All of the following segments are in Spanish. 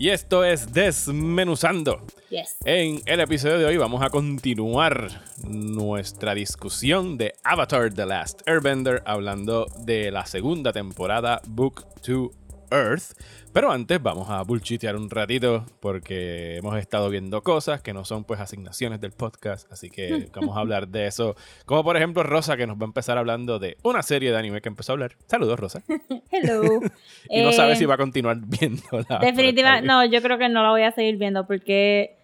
Y esto es Desmenuzando. Yes. En el episodio de hoy vamos a continuar nuestra discusión de Avatar The Last Airbender hablando de la segunda temporada Book to Earth. Pero antes vamos a bullshitear un ratito porque hemos estado viendo cosas que no son pues asignaciones del podcast, así que vamos a hablar de eso. Como por ejemplo Rosa que nos va a empezar hablando de una serie de anime que empezó a hablar. Saludos Rosa. Hello. Y no Eh, sabe si va a continuar viéndola. Definitivamente, no, yo creo que no la voy a seguir viendo porque,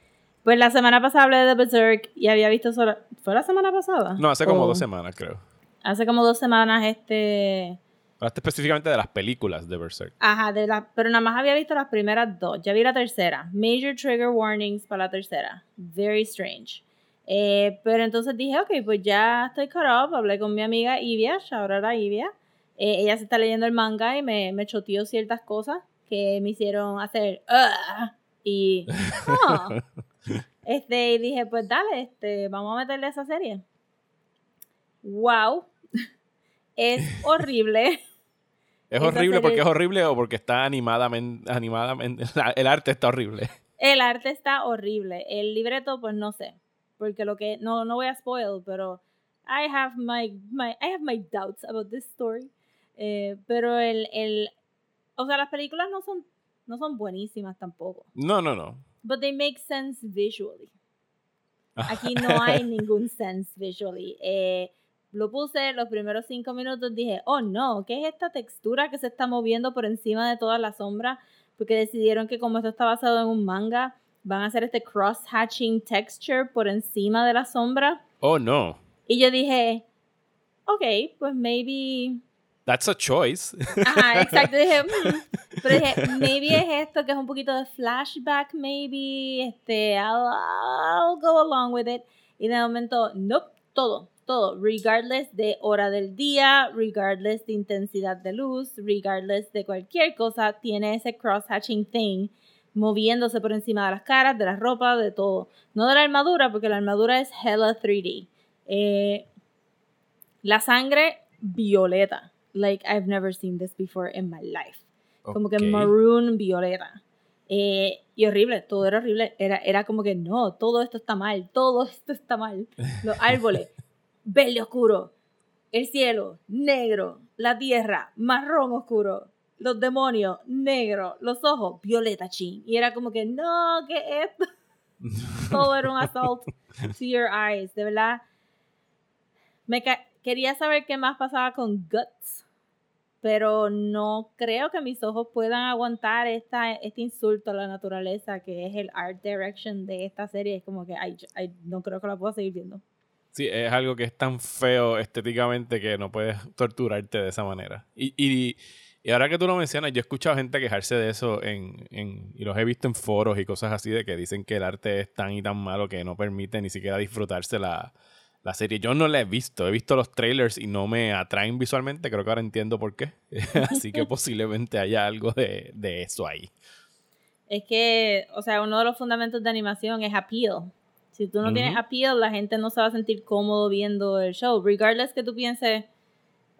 pues la semana pasada hablé de Berserk y había visto solo. ¿Fue la semana pasada? No, hace como dos semanas creo. Hace como dos semanas, este. Hablaste específicamente de las películas de Berserk. Ajá, de la, pero nada más había visto las primeras dos. Ya vi la tercera. Major trigger warnings para la tercera. Very strange. Eh, pero entonces dije, ok, pues ya estoy caught up. Hablé con mi amiga Ivia, shout out a Ivia. Eh, ella se está leyendo el manga y me, me choteó ciertas cosas que me hicieron hacer "Ugh", y "Oh". este y dije pues dale este vamos a meterle esa serie wow es horrible ¿Es horrible porque es horrible o porque está animadamente, animadamente el arte está horrible? El arte está horrible. El libreto, pues no sé. Porque lo que. No, no voy a spoil, pero. I have my, my, I have my doubts about this story. Eh, pero el, el. O sea, las películas no son, no son buenísimas tampoco. No, no, no. But they make sense visually. Aquí no hay ningún sense visually. Eh, lo puse los primeros cinco minutos, dije, oh no, ¿qué es esta textura que se está moviendo por encima de toda la sombra? Porque decidieron que como esto está basado en un manga, van a hacer este cross-hatching texture por encima de la sombra. Oh, no. Y yo dije, ok, pues maybe... That's a choice. Ajá, exacto. Dije, "Hmm". pero dije, maybe es esto que es un poquito de flashback, maybe. Este, I'll, I'll go along with it. Y de momento, nope, todo, todo. Regardless de hora del día, regardless de intensidad de luz, regardless de cualquier cosa, tiene ese cross-hatching thing moviéndose por encima de las caras, de las ropas, de todo. No de la armadura, porque la armadura es hella 3D. Eh, la sangre violeta. Like I've never seen this before in my life. Como que maroon violeta. Eh, y horrible, todo era horrible. Era, era como que no, todo esto está mal, todo esto está mal. Los árboles, verde oscuro. El cielo, negro. La tierra, marrón oscuro. Los demonios, negro. Los ojos, violeta chin. Y era como que no, ¿qué es esto? todo era un assault to your eyes. De verdad. Me quería saber qué más pasaba con Guts, pero no creo que mis ojos puedan aguantar esta, este insulto a la naturaleza que es el art direction de esta serie. Es como que ay, yo- ay, no creo que la pueda seguir viendo. Sí, es algo que es tan feo estéticamente que no puedes torturarte de esa manera. Y, y, y ahora que tú lo mencionas, yo he escuchado gente quejarse de eso en, en, y los he visto en foros y cosas así de que dicen que el arte es tan y tan malo que no permite ni siquiera disfrutarse la, la serie. Yo no la he visto, he visto los trailers y no me atraen visualmente, creo que ahora entiendo por qué. así que posiblemente haya algo de, de eso ahí. Es que, o sea, uno de los fundamentos de animación es appeal. Si tú no tienes Ujú. appeal, la gente no se va a sentir cómodo viendo el show. Regardless que tú pienses,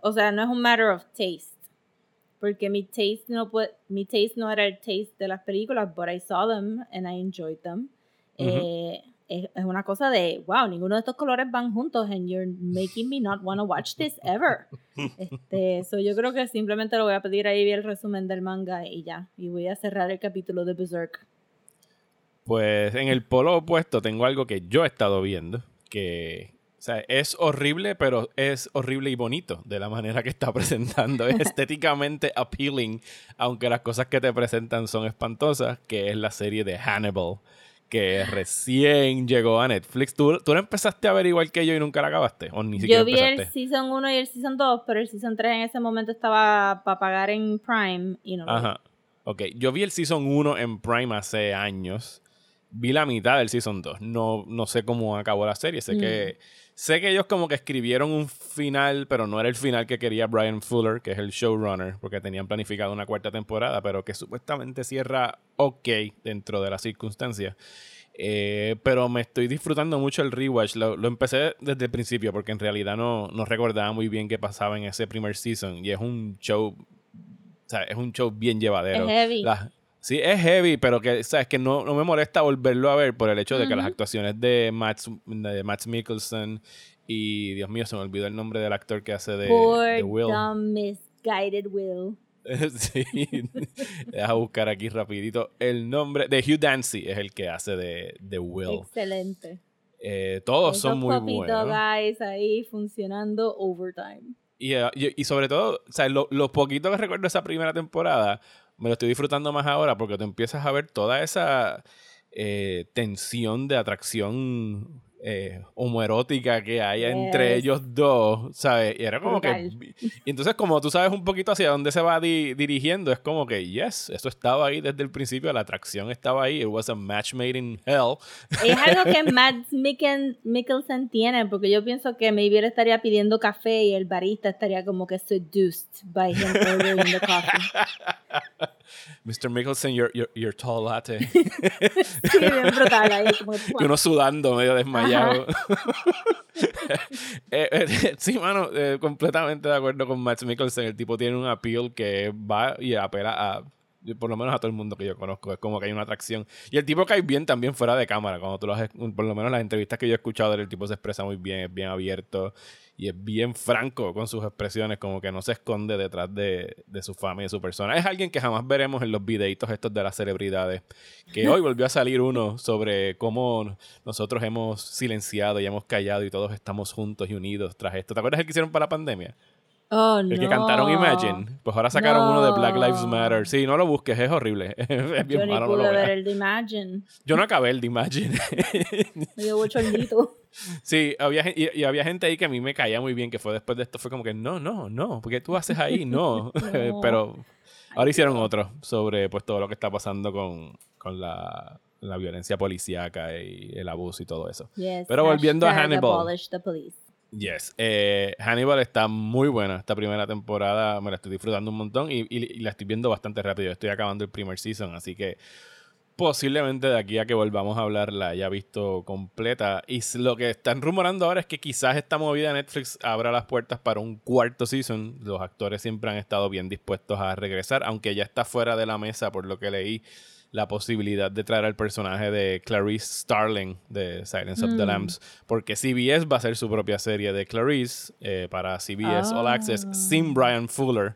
o sea, no es un matter of taste. Porque mi taste no puede, mi taste no era el taste de las películas, but I saw them and I enjoyed them. Ujú. Eh, es, es una cosa de, wow, ninguno de estos colores van juntos and you're making me not want to watch this ever. Este, so yo creo que simplemente lo voy a pedir ahí el resumen del manga y ya. Y voy a cerrar el capítulo de Berserk. Pues en el polo opuesto tengo algo que yo he estado viendo, que o sea, es horrible, pero es horrible y bonito de la manera que está presentando. Es estéticamente appealing, aunque las cosas que te presentan son espantosas, que es la serie de Hannibal, que recién llegó a Netflix. ¿Tú, tú la empezaste a ver igual que yo y nunca la acabaste? ¿O ni siquiera Yo vi el empezaste? Season 1 y el Season 2, pero el Season 3 en ese momento estaba para pagar en Prime y no lo vi. Ajá. Ok, yo vi el Season 1 en Prime hace años. Vi la mitad del Season 2. No, no sé cómo acabó la serie. Sé, que, sé que ellos como que escribieron un final, pero no era el final que quería Brian Fuller, que es el showrunner, porque tenían planificado una cuarta temporada, pero que supuestamente cierra ok dentro de las circunstancias. Eh, pero me estoy disfrutando mucho el rewatch. Lo, lo, empecé desde el principio porque en realidad no, no recordaba muy bien qué pasaba en ese primer season. Y es un show. O sea, es un show bien llevadero. Es heavy. Las- sí, es heavy, pero que, ¿sabes? que no, no me molesta volverlo a ver por el hecho de que las Ujú. actuaciones de Matt, de Matt Mikkelsen y, Dios mío, se me olvidó el nombre del actor que hace de, de Will. dumb misguided Will. sí, deja buscar aquí rapidito el nombre de Hugh Dancy es el que hace de, de Will. Excelente. Eh, todos son Esos muy Puppy Dog buenos. Eyes ahí funcionando overtime. Y, eh, y- y sobre todo, o sea, lo, lo poquito que recuerdo de esa primera temporada, me lo estoy disfrutando más ahora porque tú empiezas a ver toda esa eh, tensión de atracción eh, homoerótica que hay entre ellos dos, ¿sabes? Y era como Brutal. que... Y entonces como tú sabes un poquito hacia dónde se va di- dirigiendo, es como que, yes, eso estaba ahí desde el principio, la atracción estaba ahí, it was a match made in hell. Es algo que Matt Mikkelsen tiene, porque yo pienso que maybe él estaría pidiendo café y el barista estaría como que seduced by him ordering the coffee. Mr. Mickelson, your, your, your tall latte. Sí, bien brutal ahí, como Y uno sudando, medio desmayado. Eh, eh, sí, mano, eh, completamente de acuerdo con Max Mikkelsen. El tipo tiene un appeal que va y apela a, por lo menos a todo el mundo que yo conozco. Es como que hay una atracción. Y el tipo cae bien también fuera de cámara. Cuando tú lo has, por lo menos las entrevistas que yo he escuchado el tipo se expresa muy bien, es bien abierto y es bien franco con sus expresiones, como que no se esconde detrás de, de su fama y de su persona. Es alguien que jamás veremos en los videitos estos de las celebridades. Que hoy volvió a salir uno sobre cómo nosotros hemos silenciado y hemos callado y todos estamos juntos y unidos tras esto. ¿Te acuerdas el que hicieron para la pandemia? Oh, El no. que cantaron Imagine. Pues ahora sacaron uno de Black Lives. Matter. Sí, no lo busques, es horrible. Es Yo bien ni malo, no lo ver el de Imagine. Yo no acabé el de Imagine. Me dio bochornito. Sí, había, y, y había gente ahí que a mí me caía muy bien, que fue después de esto, fue como que no, no, no, porque tú haces ahí, no. No. Pero ahora hicieron otro sobre pues todo lo que está pasando con, con la, la violencia policíaca y el abuso y todo eso. Yes, Pero volviendo a Hannibal. Yes. Eh, Hannibal está muy buena esta primera temporada. Me la estoy disfrutando un montón y, y- y la estoy viendo bastante rápido. Estoy acabando el primer season, así que posiblemente de aquí a que volvamos a hablar la haya visto completa. Y lo que están rumorando ahora es que quizás esta movida de Netflix abra las puertas para un cuarto season. Los actores siempre han estado bien dispuestos a regresar, aunque ya está fuera de la mesa, por lo que leí, la posibilidad de traer al personaje de Clarice Starling de Silence of the Mm. Lambs, porque CBS va a hacer su propia serie de Clarice eh, para CBS All Access Ah. sin Brian Fuller.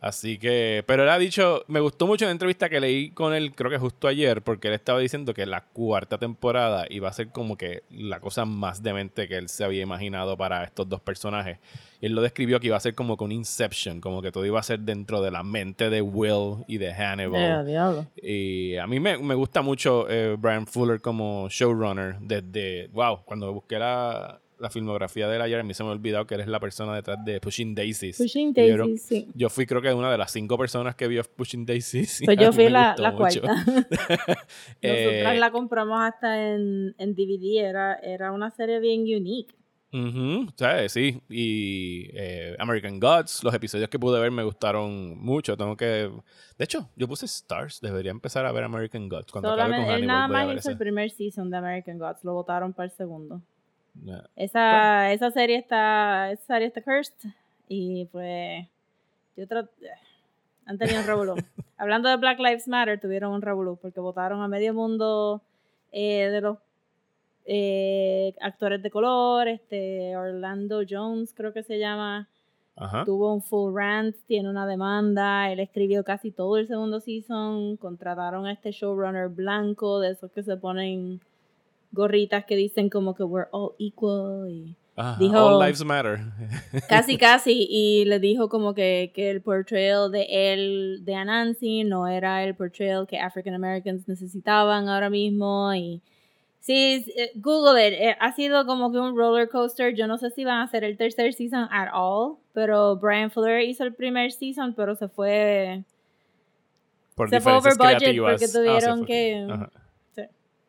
Así que, pero él ha dicho, me gustó mucho la entrevista que leí con él, creo que justo ayer, porque él estaba diciendo que la cuarta temporada iba a ser como que la cosa más demente que él se había imaginado para estos dos personajes. Y él lo describió que iba a ser como con Inception, como que todo iba a ser dentro de la mente de Will y de Hannibal. Y a mí me, me gusta mucho eh, Brian Fuller como showrunner desde, wow, cuando busqué la, la filmografía de él ayer, a mí se me ha olvidado que eres la persona detrás de Pushing Daisies. Pushing Y yo Daisies, sí. Yo fui creo que una de las cinco personas que vio Pushing Daisies. Pues yo fui la, la cuarta. Eh, Nosotras la compramos hasta en, en DVD. Era, era una serie bien unique. Ujú, ¿sabes? Sí. Y eh, American Gods, los episodios que pude ver me gustaron mucho. Tengo que. De hecho, yo puse Stars. Debería empezar a ver American Gods. Cuando acabe con él nada más hizo el primer season de American Gods. Lo votaron para el segundo. Esa, esa serie está esa serie está cursed y pues yo tra- han tenido un revolú. Hablando de Black Lives Matter, tuvieron un revolú porque votaron a medio mundo eh, de los eh, actores de color, este Orlando Jones creo que se llama, Ajá. tuvo un full rant, tiene una demanda, él escribió casi todo el segundo season, contrataron a este showrunner blanco, de esos que se ponen gorritas que dicen como que we're all equal y Ajá, dijo- All Lives Matter. casi casi y le dijo como que, que el portrayal de él de Anansi no era el portrayal que African Americans necesitaban ahora mismo y sí eh, Google it eh, ha sido como que un roller coaster yo no sé si van a hacer el tercer season at all pero Brian Fuller hizo el primer season pero se fue Por Se fue over budget creativas. porque Ah, tuvieron fue. que... Ajá.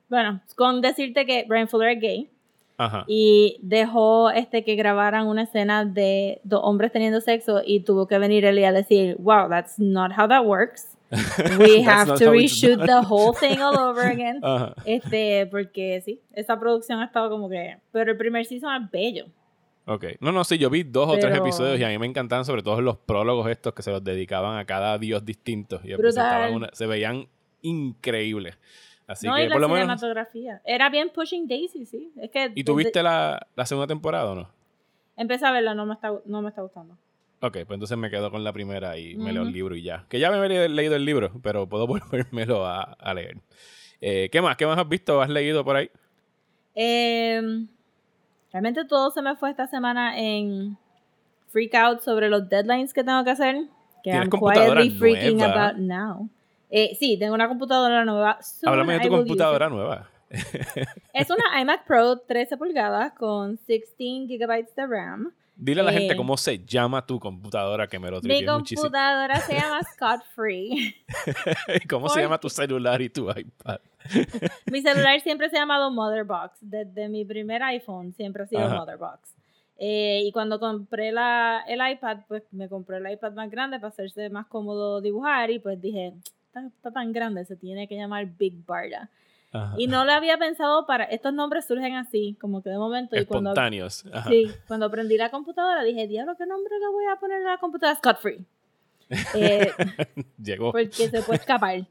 Bueno, con decirte que Brian Fuller es gay Ajá. y dejó este que grabaran una escena de dos hombres teniendo sexo y tuvo que venir él y a decir, wow, that's not how that works. We have to reshoot done." the whole thing all over again. Ajá. Este, porque sí, esa producción ha estado como que. Pero el primer season es bello. Ok. No, no, sí, yo vi dos o tres Pero- episodios y a mí me encantaban sobre todo los prólogos estos que se los dedicaban a cada dios distinto. Y presentaban una- se veían increíbles. Así no, que y la por lo menos... cinematografía. Era bien Pushing Daisy, sí. Es que. ¿Y tú desde- viste la, la segunda temporada o no? Empecé a verla, no me está, no me está gustando. Ok, pues entonces me quedo con la primera y me leo el libro y ya. Que ya me había leído el libro, pero puedo volvérmelo a, a leer. Eh, ¿Qué más? ¿Qué más has visto o has leído por ahí? Eh, realmente todo se me fue esta semana en freak out sobre los deadlines que tengo que hacer. Que ¿Tienes I'm quietly freaking nueva? about now. Eh, sí, tengo una computadora nueva. Soon Háblame de tu computadora nueva. Es una iMac Pro 13 pulgadas con 16 gigabytes de RAM. Dile a la gente Eh, cómo se llama tu computadora que me lo Mi muchísimo. computadora se llama Scott Free. ¿Y ¿Cómo se ¿Por llama tu celular y tu iPad? Mi celular siempre se ha llamado Motherbox. Desde mi primer iPhone siempre ha sido Ajá. Motherbox. Eh, y cuando compré la, el iPad, pues me compré el iPad más grande para hacerse más cómodo dibujar. Y pues dije, está, está tan grande, se tiene que llamar Big Barda. Ajá. Y no lo había pensado para. Estos nombres surgen así, como que de momento. Y cuando, Espontáneos. Ajá. sí, cuando aprendí la computadora, dije, diablo, ¿qué nombre le voy a poner a la computadora? Scott Free. Eh, Llegó. porque se puede escapar.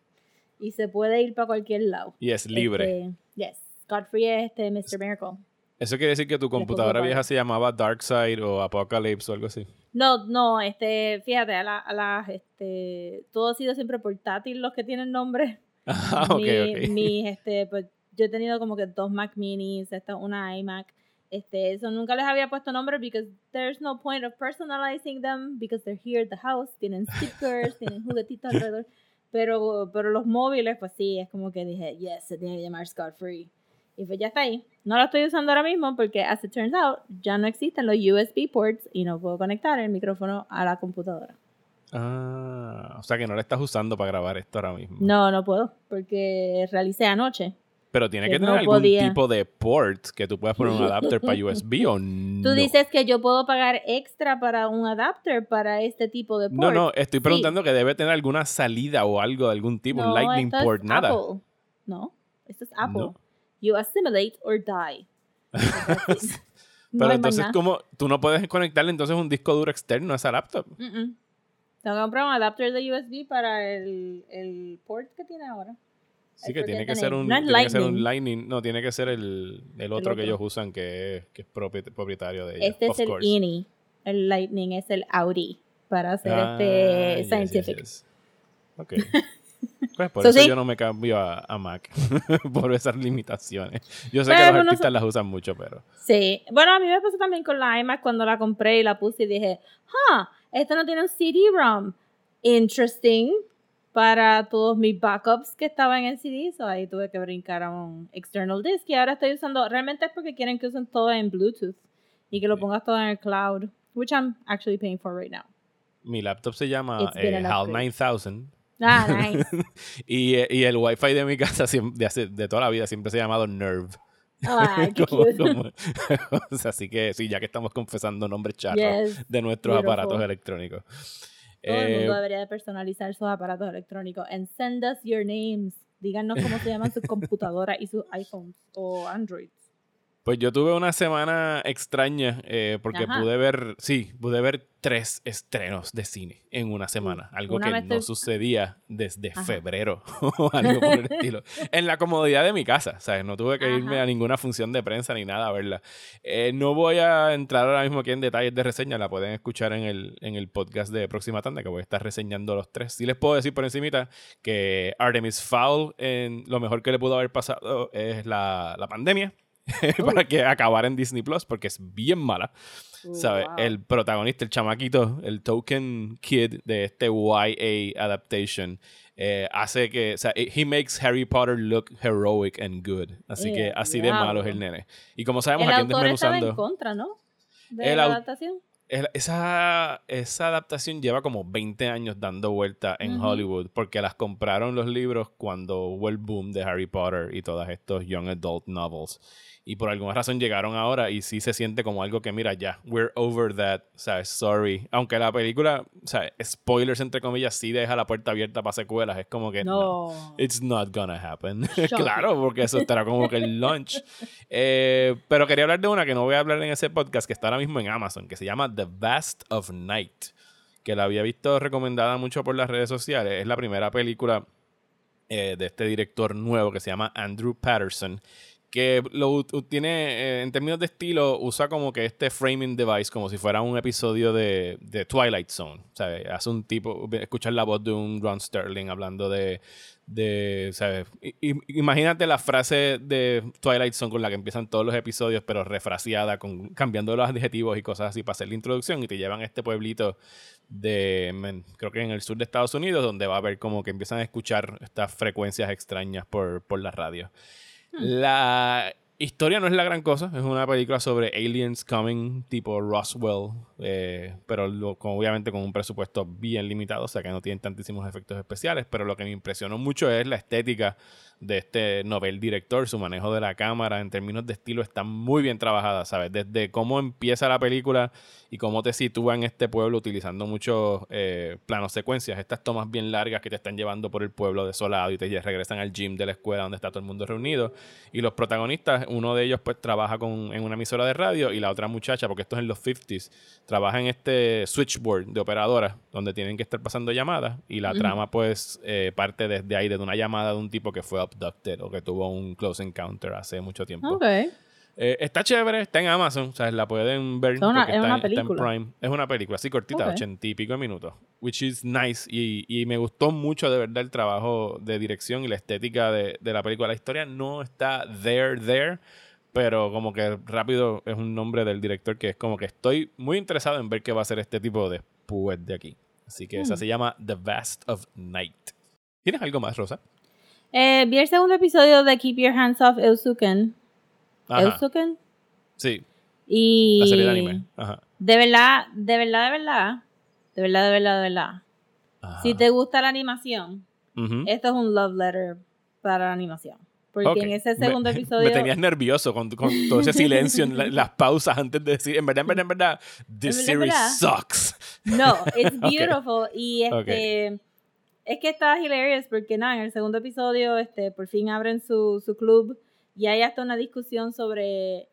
Y se puede ir para cualquier lado. Y es libre. Este, yes. Godfrey es este Mr. Miracle. Eso quiere decir que tu computadora vieja se llamaba Darkseid o Apocalypse o algo así. No, no, este, fíjate, a la, a las, este, todo ha sido siempre portátil los que tienen nombre. Ah, ok, mi, ok. mi, este, pues, yo he tenido como que dos Mac Minis, esta, una iMac. Este, eso nunca les había puesto nombre because there's no point of personalizing them because they're here at the house. Tienen stickers, tienen juguetitos alrededor. Pero, pero los móviles, pues sí, es como que dije, yes, se tiene que llamar Scott Free. Y pues ya está ahí. No lo estoy usando ahora mismo porque, as it turns out, ya no existen los USB ports y no puedo conectar el micrófono a la computadora. Ah, o sea que no la estás usando para grabar esto ahora mismo. No, no puedo porque realicé anoche. Pero tiene que que tener no algún podía. tipo de port que tú puedas poner un adapter para USB o no. Tú dices que yo puedo pagar extra para un adapter para este tipo de port. No, no, estoy Sí. preguntando que debe tener alguna salida o algo de algún tipo, un lightning esto es port, nada. Apple. No, esto es Apple. No. You assimilate or die. Pero entonces. ¿cómo? Tú no puedes conectarle entonces un disco duro externo a esa laptop. Tengo que comprar un adapter de USB para el, el port que tiene ahora. Sí que tiene que ser un, No tiene que ser un Lightning. No, tiene que ser el, el otro que otro. ellos usan que es, que es propi- propietario de ellos. Este es el course. INI. El Lightning es el Audi para hacer Ah, este yes, scientific. yes, yes. Ok. Pues por So, eso sí. yo no me cambio a, a Mac. por esas limitaciones. Yo sé Pero que los artistas las usan mucho, pero. Sí. Bueno, a mí me pasó también con la iMac cuando la compré y la puse y dije, ah, esto no tiene un CD-ROM. Interesting. Para todos mis backups que estaban en CD, so ahí tuve que brincar a un external disk y ahora estoy usando, realmente es porque quieren que usen todo en Bluetooth y que lo pongas todo en el cloud, which I'm actually paying for right now. Mi laptop se llama eh, HAL upgrade. 9000. Ah, nice. y, eh, y el wifi de mi casa de, hace- de toda la vida siempre se ha llamado Nerve. Ah, qué Como- cute. como- o sea, así que sí, ya que estamos confesando nombres charros Yes. de nuestros beautiful. aparatos electrónicos. Todo el Eh, mundo debería de personalizar sus aparatos electrónicos. And send us your names. Díganos cómo se llaman sus computadoras y sus iPhones o Androids. Pues yo tuve una semana extraña eh, porque Ajá. pude ver, sí, pude ver tres estrenos de cine en una semana. Algo Una que no te- sucedía desde Ajá. febrero o algo por el estilo. En la comodidad de mi casa, ¿sabes? No tuve que irme Ajá. a ninguna función de prensa ni nada a verla. Eh, no voy a entrar ahora mismo aquí en detalles de reseña, la pueden escuchar en el, en el podcast de Próxima Tanda, que voy a estar reseñando los tres. Sí les puedo decir por encimita que Artemis Fowl, en lo mejor que le pudo haber pasado es la, la pandemia. para que acabara en Disney Plus porque es bien mala. ¿Sabes? Wow. El protagonista, el chamaquito, el token kid de este YA adaptation, eh, hace que, o sea, he makes Harry Potter look heroic and good. Así que Eh, así de malo es el nene. Y como sabemos, El aquí autor estaba en contra, ¿no? De El la adaptación. El- esa, esa adaptación lleva como 20 años dando vuelta en Ujú. Hollywood porque las compraron los libros cuando hubo el boom de Harry Potter y todos estos young adult novels. Y por alguna razón llegaron ahora y sí se siente como algo que, mira, ya, we're over that, ¿sabes? Sorry. Aunque la película, o sea, spoilers entre comillas, sí deja la puerta abierta para secuelas. Es como que no. No. It's not gonna happen. Claro, porque eso estará como que el launch. Eh, pero quería hablar de una que no voy a hablar en ese podcast que está ahora mismo en Amazon, que se llama The Vast of Night, que la había visto recomendada mucho por las redes sociales. Es la primera película eh, de este director nuevo que se llama Andrew Patterson, que lo tiene, eh, en términos de estilo, usa como que este framing device como si fuera un episodio de, de Twilight Zone. O sea, hace un tipo, escuchar la voz de un Ron Sterling hablando de, de ¿sabes? Imagínate la frase de Twilight Zone con la que empiezan todos los episodios, pero refraseada, con, cambiando los adjetivos y cosas así para hacer la introducción y te llevan a este pueblito de, creo que en el sur de Estados Unidos, donde va a haber como que empiezan a escuchar estas frecuencias extrañas por, por la radio. La historia no es la gran cosa, es una película sobre aliens coming tipo Roswell, eh, pero con- obviamente con un presupuesto bien limitado, o sea que no tienen tantísimos efectos especiales, pero lo que me impresionó mucho es la estética de este novel director, su manejo de la cámara en términos de estilo está muy bien trabajada, ¿sabes? Desde cómo empieza la película y cómo te sitúa en este pueblo utilizando muchos eh, planos secuencias, estas tomas bien largas que te están llevando por el pueblo desolado y te regresan al gym de la escuela donde está todo el mundo reunido. Y los protagonistas, uno de ellos pues trabaja con, en una emisora de radio y la otra muchacha, porque esto es en los 50s, trabaja en este switchboard de operadoras donde tienen que estar pasando llamadas y la trama pues eh, parte desde ahí, desde una llamada de un tipo que fue abducted o que tuvo un close encounter hace mucho tiempo. Eh, está chévere, está en Amazon, o sea, la pueden ver. Es una- porque es está, una en- está en. Prime. Es una película, así cortita, ochenta y pico de minutos. Which is nice. Y, y me gustó mucho de verdad el trabajo de dirección y la estética de, de la película. La historia no está there, there. Pero como que rápido es un nombre del director que es como que estoy muy interesado en ver qué va a hacer este tipo después de aquí. Así que esa Hmm. se llama The Vast of Night. ¿Tienes algo más, Rosa? Eh, vi el segundo episodio de Keep Your Hands Off Eusuken. Ajá. Eusuken. Sí, Y. la serie de anime. Ajá. De verdad, de verdad, de verdad. De verdad, de verdad, de verdad. Ajá. Si te gusta la animación, Ujú. esto es un love letter para la animación. Porque Ok. en ese segundo me, episodio. Me tenías nervioso con, con todo ese silencio en la- las pausas antes de decir, en verdad, en verdad, en verdad, this En verdad, series verdad. sucks. No, it's beautiful. Y este. Es que está hilarious porque nada, en el segundo episodio, este, por fin abren su, su club y hay hasta una discusión sobre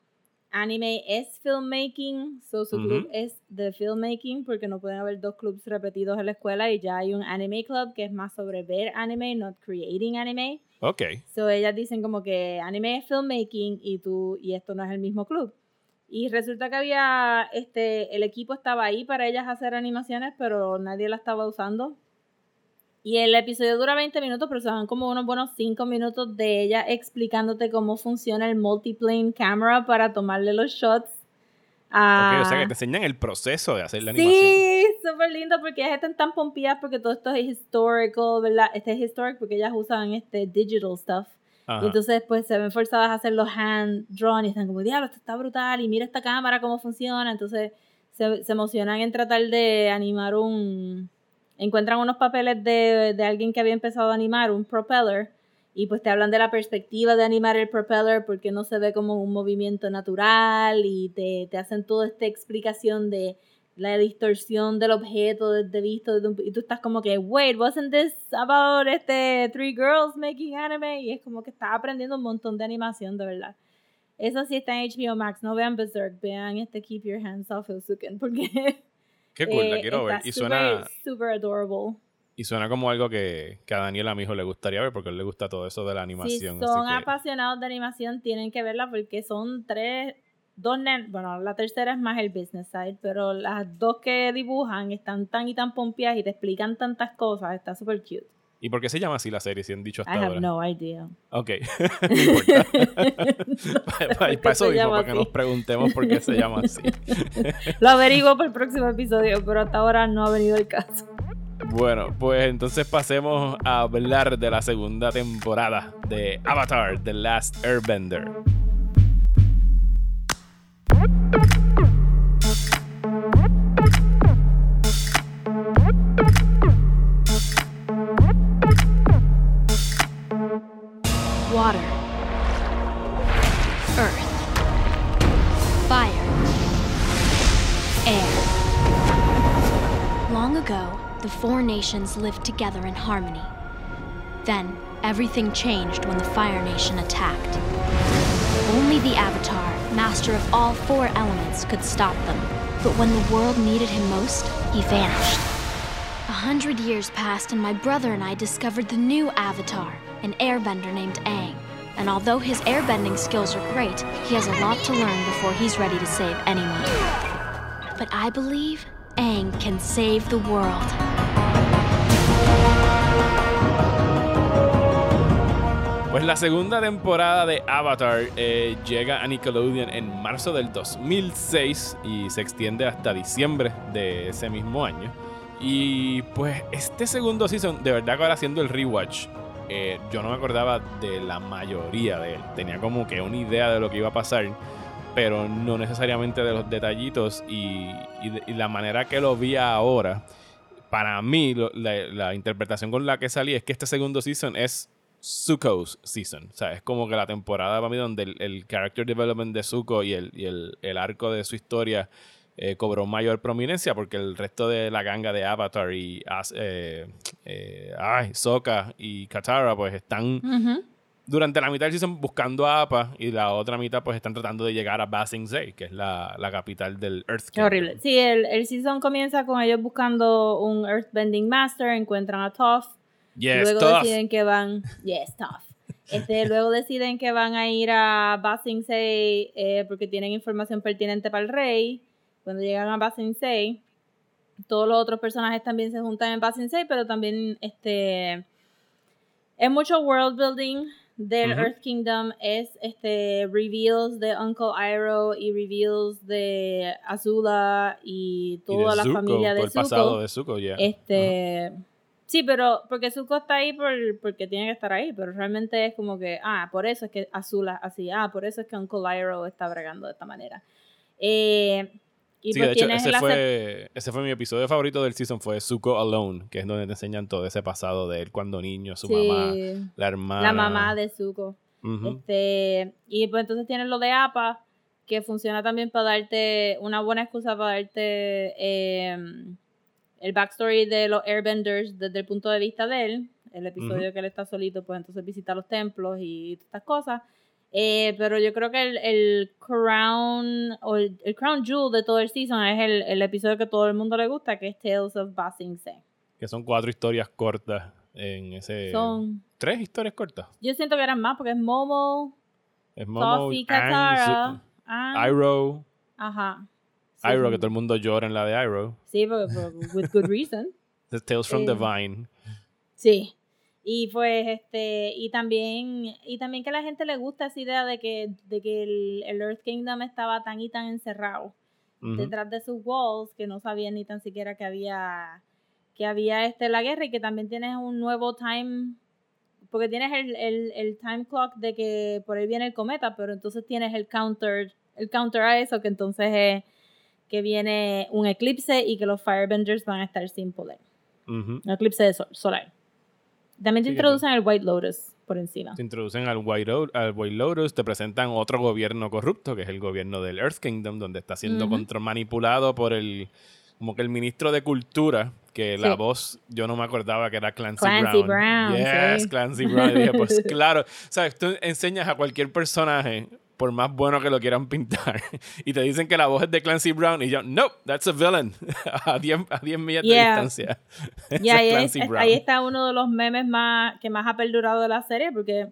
anime es filmmaking, so su club es de filmmaking porque no pueden haber dos clubs repetidos en la escuela y ya hay un anime club que es más sobre ver anime, not creating anime. Ok. So ellas dicen como que anime es filmmaking y tú y esto no es el mismo club. Y resulta que había este el equipo estaba ahí para ellas hacer animaciones, pero nadie la estaba usando. Y el episodio dura 20 minutos, pero se van como unos buenos 5 minutos de ella explicándote cómo funciona el multiplane camera para tomarle los shots. Ok, o sea que a- te enseñan el proceso de hacer la animación. Sí, súper lindo porque ellas están tan pompidas porque todo esto es historical, ¿verdad? Este es historic porque ellas usan este digital stuff. Ajá. Y entonces pues se ven forzadas a hacer los hand drawn y están como, diablo, esto está brutal y mira esta cámara cómo funciona. Entonces se, se emocionan en tratar de animar un... Encuentran unos papeles de, de alguien que había empezado a animar, un propeller, y pues te hablan de la perspectiva de animar el propeller porque no se ve como un movimiento natural y te, te hacen toda esta explicación de la distorsión del objeto desde visto y tú estás como que wait wasn't this about este three girls making anime y es como que estás aprendiendo un montón de animación de verdad. Eso sí está en HBO Max. No vean Berserk vean este Keep Your Hands Off Eusuken porque Qué cool, la eh, quiero ver. Y súper, suena, súper adorable y suena como algo que, que a Daniel a mi hijo le gustaría ver porque a él le gusta todo eso de la si animación. son así que- apasionados de animación tienen que verla porque son tres dos nen- bueno la tercera es más el business side pero las dos que dibujan están tan y tan pompeadas y te explican tantas cosas está súper cute ¿Y por qué se llama así la serie? Si han dicho I hasta have ahora. no idea Ok, no importa. para, por qué eso mismo, para que nos preguntemos por qué se llama así. Lo averiguo para el próximo episodio, pero hasta ahora no ha venido el caso. Bueno, pues entonces pasemos a hablar de la segunda temporada de Avatar, The Last Airbender. Long ago, the four nations lived together in harmony. Then, everything changed when the Fire Nation attacked. Only the Avatar, master of all four elements, could stop them. But when the world needed him most, he vanished. A hundred years passed, and my brother and I discovered the new Avatar, an airbender named Aang. And although his airbending skills are great, he has a lot to learn before he's ready to save anyone. But I believe Aang can save the world. Pues la segunda temporada de Avatar eh, llega a Nickelodeon en marzo del 2006 y se extiende hasta diciembre de ese mismo año. Y pues este segundo season, de verdad que ahora haciendo el rewatch, eh, yo no me acordaba de la mayoría de él. Tenía como que una idea de lo que iba a pasar, pero no necesariamente de los detallitos y, la manera que lo vi ahora. Para mí, la, interpretación con la que salí es que este segundo season es Zuko's season. O sea, es como que la temporada para mí donde el, character development de Zuko y el, el, arco de su historia eh, cobró mayor prominencia porque el resto de la ganga de Avatar y eh, eh, Sokka y Katara pues están. Durante la mitad del season buscando a Appa y la otra mitad pues están tratando de llegar a Ba Sing Se, que es la, la capital del Earth Kingdom. horrible. Sí, el, el season comienza con ellos buscando un Earthbending Master, encuentran a Toph, Yes, luego tough. deciden que van, yes, Toph. Este, luego deciden que van a ir a Ba Sing Se eh, porque tienen información pertinente para el rey. Cuando llegan a Ba Sing Se, todos los otros personajes también se juntan en Ba Sing Se, pero también este es mucho world building del. Earth Kingdom, es este reveals de Uncle Iroh y reveals de Azula y toda la Zuko, familia de todo el pasado Zuko. de Zuko, ya. Este, sí, pero porque Zuko está ahí por, porque tiene que estar ahí, pero realmente es como que, ah, por eso es que Azula así, ah, por eso es que Uncle Iroh está bregando de esta manera. Eh, y Sí, pues de hecho, ese fue, ese fue mi episodio favorito del season, fue Zuko Alone, que es donde te enseñan todo ese pasado de él cuando niño, su Sí, mamá, la hermana. la mamá de Zuko. Este, y pues entonces tienes lo de APA, que funciona también para darte una buena excusa para darte eh, el backstory de los airbenders desde el punto de vista de él. El episodio que él está solito, pues entonces visita los templos y todas estas cosas. Eh, pero yo creo que el, el crown o el, el crown jewel de todo el season es el, el episodio que todo el mundo le gusta, que es Tales of Ba Sing Se. Que son cuatro historias cortas en ese... Son, Tres historias cortas. yo siento que eran más porque es Momo, Es Momo, Aang, Katara, Aang, Iroh, Ajá. Sí, Iroh, que todo el mundo llora en la de Iroh. Sí, porque- with good reason. The Tales from Eh, the Vine. Sí. Y pues, este, y también, y también que a la gente le gusta esa idea de que, de que el, el Earth Kingdom estaba tan y tan encerrado detrás de sus walls que no sabían ni tan siquiera que había, que había este, la guerra y que también tienes un nuevo time, porque tienes el, el, el time clock de que por ahí viene el cometa, pero entonces tienes el counter, el counter a eso, que entonces es que viene un eclipse y que los Firebenders van a estar sin poder. Un eclipse de sol- solar. También te Sí, introducen el White Lotus por encima. Te introducen al White, Lo- al White Lotus, te presentan otro gobierno corrupto, que es el gobierno del Earth Kingdom, donde está siendo Ujú. contra- manipulado por el, como que el ministro de Cultura, que la voz, yo no me acordaba que era Clancy, Clancy Brown. Brown, Yes, sí. Clancy Brown. Y dije, pues claro, sabes, tú enseñas a cualquier personaje, por más bueno que lo quieran pintar, y te dicen que la voz es de Clancy Brown, y yo, no, that's a villain, a 10 a 10 millas Yeah. de distancia. Y Ese ahí, es ahí está uno de los memes más que más ha perdurado de la serie, porque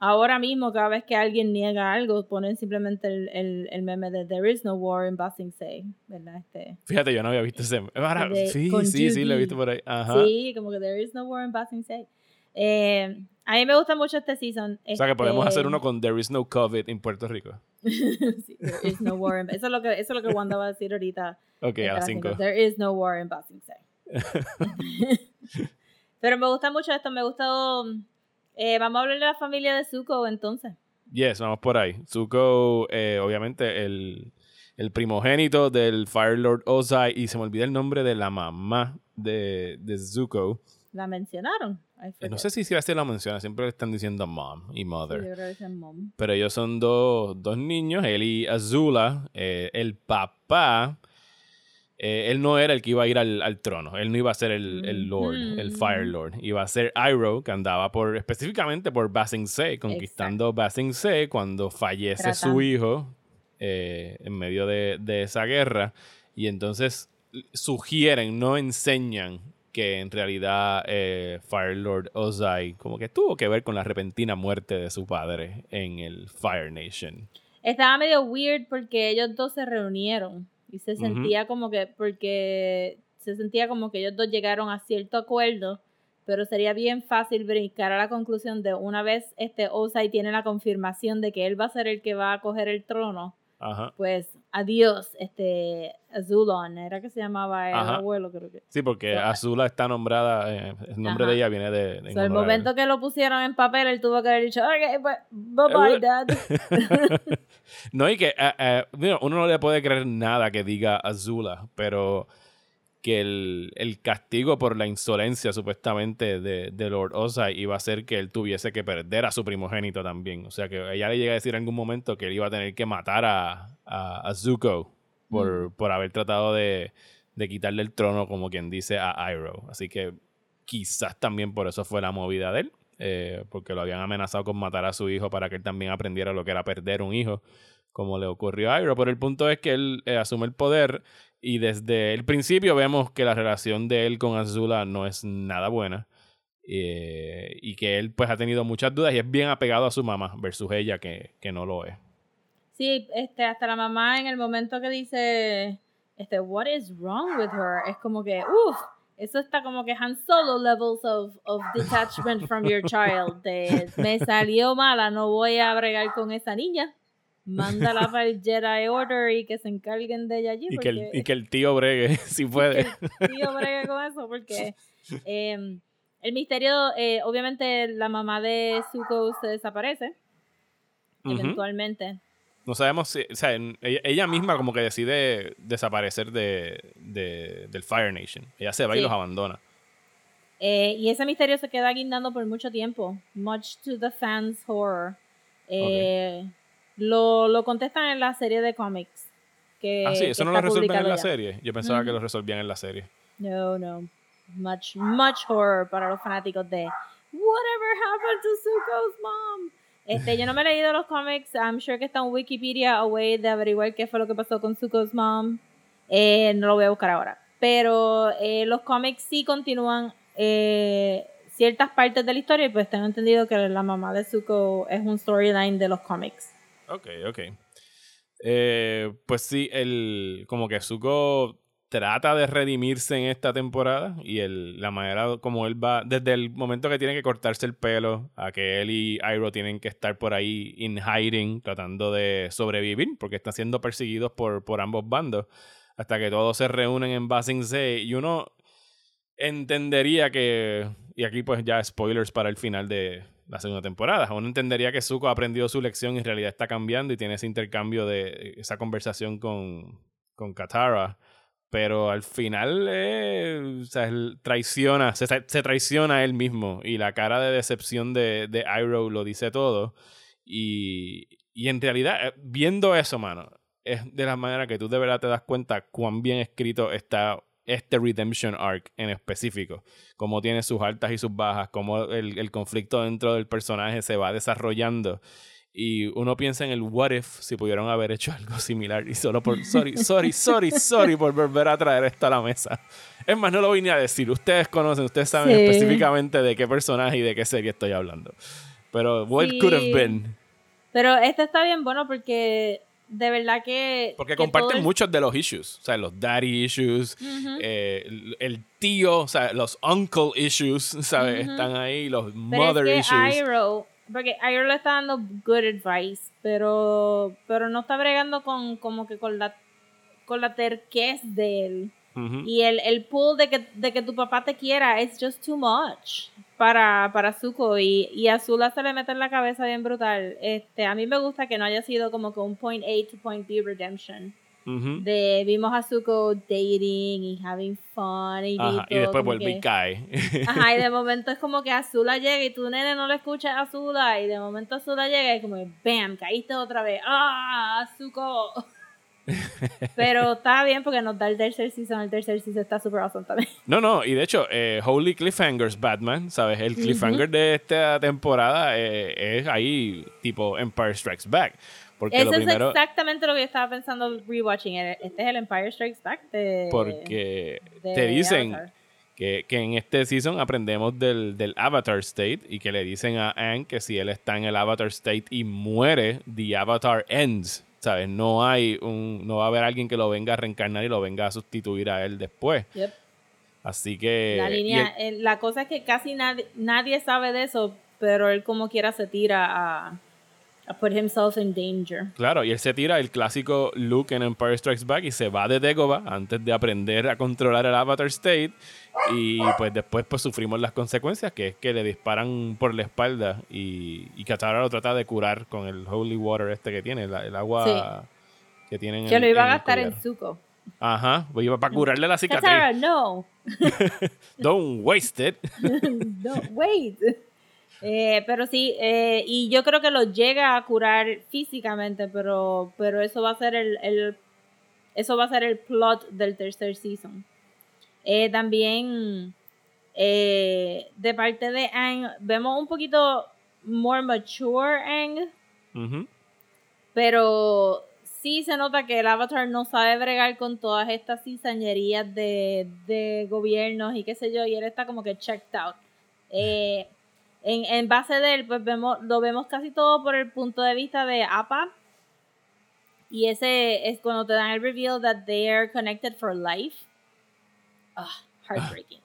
ahora mismo cada vez que alguien niega algo, ponen simplemente el, el, el meme de There is no war in Ba Sing Se, ¿verdad? Este, Fíjate, yo no había visto ese. De- sí, sí, sí, lo he Judy. visto por ahí. Ajá. Sí, como que There is no war in Ba Sing Se. Eh, a mí me gusta mucho este season. O sea que podemos Este, hacer uno con There is no COVID en Puerto Rico. sí, there is no war in- Eso es lo que, eso es lo que Wanda va a decir ahorita. Ok, a las haciendo, 5. There is no war in Se. Pero me gusta mucho esto, me gustó. eh, vamos a hablar de la familia de Zuko entonces. Yes, vamos por ahí. Zuko, eh, obviamente, el, el primogénito del Fire Lord Ozai, y se me olvida el nombre de la mamá de, de Zuko, La mencionaron. Eh. No sé si se la menciona, siempre le están diciendo mom y Sí, mother. yo creo que es mom. Pero ellos son dos, dos niños, él y Azula. Eh, el papá, eh, él no era el que iba a ir al, al trono. Él no iba a ser el, el Lord, el. Fire Lord. Iba a ser Iroh, que andaba por específicamente por Basing Se, conquistando Basing Se cuando fallece su hijo eh, en medio de, de esa guerra. Y entonces sugieren, no enseñan que en realidad eh, Fire Lord Ozai como que tuvo que ver con la repentina muerte de su padre en el Fire Nation. Estaba medio weird porque ellos dos se reunieron y se sentía como que, porque se sentía como que ellos dos llegaron a cierto acuerdo, pero sería bien fácil brincar a la conclusión de una vez este Ozai tiene la confirmación de que él va a ser el que va a coger el trono, Ajá. pues adiós, este Azulon, era que se llamaba el Ajá. abuelo, creo que. Sí, porque So, Azula está nombrada, eh, el nombre Ajá. de ella viene de... So, el momento que lo pusieron en papel, él tuvo que haber dicho, ok, pues, bye bye, Eh, dad. no, y que eh, uno no le puede creer nada que diga Azula, pero que el, el castigo por la insolencia supuestamente de, de Lord Ozai iba a ser que él tuviese que perder a su primogénito también. O sea que ella le llega a decir en algún momento que él iba a tener que matar a, a, a Zuko por, por haber tratado de, de quitarle el trono, como quien dice, a Iroh. Así que quizás también por eso fue la movida de él. eh, porque lo habían amenazado con matar a su hijo para que él también aprendiera lo que era perder un hijo, como le ocurrió a Iroh. Pero el punto es que él eh, asume el poder y desde el principio vemos que la relación de él con Azula no es nada buena. eh, y que él pues ha tenido muchas dudas y es bien apegado a su mamá versus ella que, que no lo es. Sí, este, hasta la mamá en el momento que dice, este, what is wrong with her? Es como que, uff, eso está como que Han Solo levels of, of detachment from your child. De, me salió mala, no voy a bregar con esa niña. Mándala para el Jedi Order y que se encarguen de ella allí. Y que, el, porque- y que el tío bregue si puede. que el tío bregue con eso porque eh, el misterio, eh, obviamente la mamá de Zuko se desaparece eventualmente. No sabemos si, o sea, ella, misma como que decide desaparecer de, de- del Fire Nation. Ella se va y los abandona. Eh, y ese misterio se queda guindando por mucho tiempo, much to the fans' horror. Eh, lo, lo contestan en la serie de cómics. Que, ah, sí, eso no lo resuelven en la ya. serie. Yo pensaba que lo resolvían en la serie. No, no. Much, much horror para los fanáticos de Whatever happened to Zuko's mom. Este, yo no me he leído los cómics. I'm sure que está en Wikipedia a way de averiguar qué fue lo que pasó con Zuko's mom. Eh, no lo voy a buscar ahora. Pero eh, los cómics sí continúan eh, ciertas partes de la historia y pues tengo entendido que la mamá de Zuko es un storyline de los cómics. Ok, ok. Pues sí, el, como que Zuko trata de redimirse en esta temporada y el, la manera como él va, desde el momento que tiene que cortarse el pelo, a que él y Iroh tienen que estar por ahí in hiding, tratando de sobrevivir, porque están siendo perseguidos por, por ambos bandos, hasta que todos se reúnen en Basing y uno entendería que, y aquí pues ya spoilers para el final de la segunda temporada, uno entendería que Zuko ha aprendido su lección y en realidad está cambiando y tiene ese intercambio de esa conversación con, con Katara, pero al final eh, traiciona, se, se traiciona él mismo y la cara de decepción de, de Iroh lo dice todo y, y en realidad eh, viendo eso, mano, es de la manera que tú de verdad te das cuenta cuán bien escrito está este Redemption Arc en específico. Cómo tiene sus altas y sus bajas, cómo el, el conflicto dentro del personaje se va desarrollando. Y uno piensa en el what if si pudieron haber hecho algo similar. Y solo por. Sorry, sorry, sorry, sorry por volver a traer esto a la mesa. Es más, no lo voy ni a decir. Ustedes conocen, ustedes saben Sí. específicamente de qué personaje y de qué serie estoy hablando. Pero what Sí. could have been. Pero este está bien bueno porque de verdad que... Porque que comparten el- muchos de los issues. O sea, los daddy issues, Ujú. eh, el, el tío, o sea, los uncle issues, ¿sabes? Ujú. Están ahí, los Pero mother es que issues. Iroh, porque Iroh le está dando good advice, pero, pero no está bregando con como que con la con la terquez de él. Y el, el pull de que, de que tu papá te quiera es just too much para, para Zuko. Y, y a Azula se le mete en la cabeza bien brutal. Este, a mí me gusta que no haya sido como que un point A to point B redemption. De vimos a Zuko dating y having fun y, Ajá, y todo después vuelve y cae. Ajá, y de momento es como que Azula llega y tú, nene, no lo escuchas a Azula. Y de momento Azula llega y como, ¡bam! Caíste otra vez. ¡Ah! Zuko. Pero está bien porque nos da el tercer season. El tercer season está super awesome también. No, no, y de hecho, eh, Holy Cliffhangers Batman, ¿sabes? El cliffhanger de esta temporada eh, es ahí, tipo Empire Strikes Back. Porque Eso lo es primero. exactamente lo que yo estaba pensando rewatching. Este es el Empire Strikes Back de. Porque de te dicen que, que en este season aprendemos del, del Avatar State y que le dicen a Aang que si él está en el Avatar State y muere, the Avatar ends. ¿Sabes? No hay un. No va a haber alguien que lo venga a reencarnar y lo venga a sustituir a él después. Yep. Así que. La línea, el- eh, la cosa es que casi nadie, nadie sabe de eso, pero él como quiera se tira a put himself in danger. Claro, y él se tira el clásico look en Empire Strikes Back y se va de Dagobah antes de aprender a controlar el Avatar State. Y pues después pues sufrimos las consecuencias, que es que le disparan por la espalda y, y Katara lo trata de curar con el holy water este que tiene, la- el agua que tienen Que lo iba a el gastar en. Zuko. Ajá, pues iba para curarle la cicatriz. Katara, no, Don't waste it. no, wait. Eh, pero sí, eh, y yo creo que lo llega a curar físicamente, pero, pero eso va a ser el, el- eso va a ser el plot del tercer season. Eh, también eh, de parte de Aang vemos un poquito more mature Ujú. pero sí se nota que el Avatar no sabe bregar con todas estas cizañerías de, de gobiernos y qué sé yo, y él está como que checked out. Eh, en, en base de él, pues vemos, lo vemos casi todo por el punto de vista de Appa. Y ese es cuando te dan el reveal that they are connected for life. Ah, heartbreaking.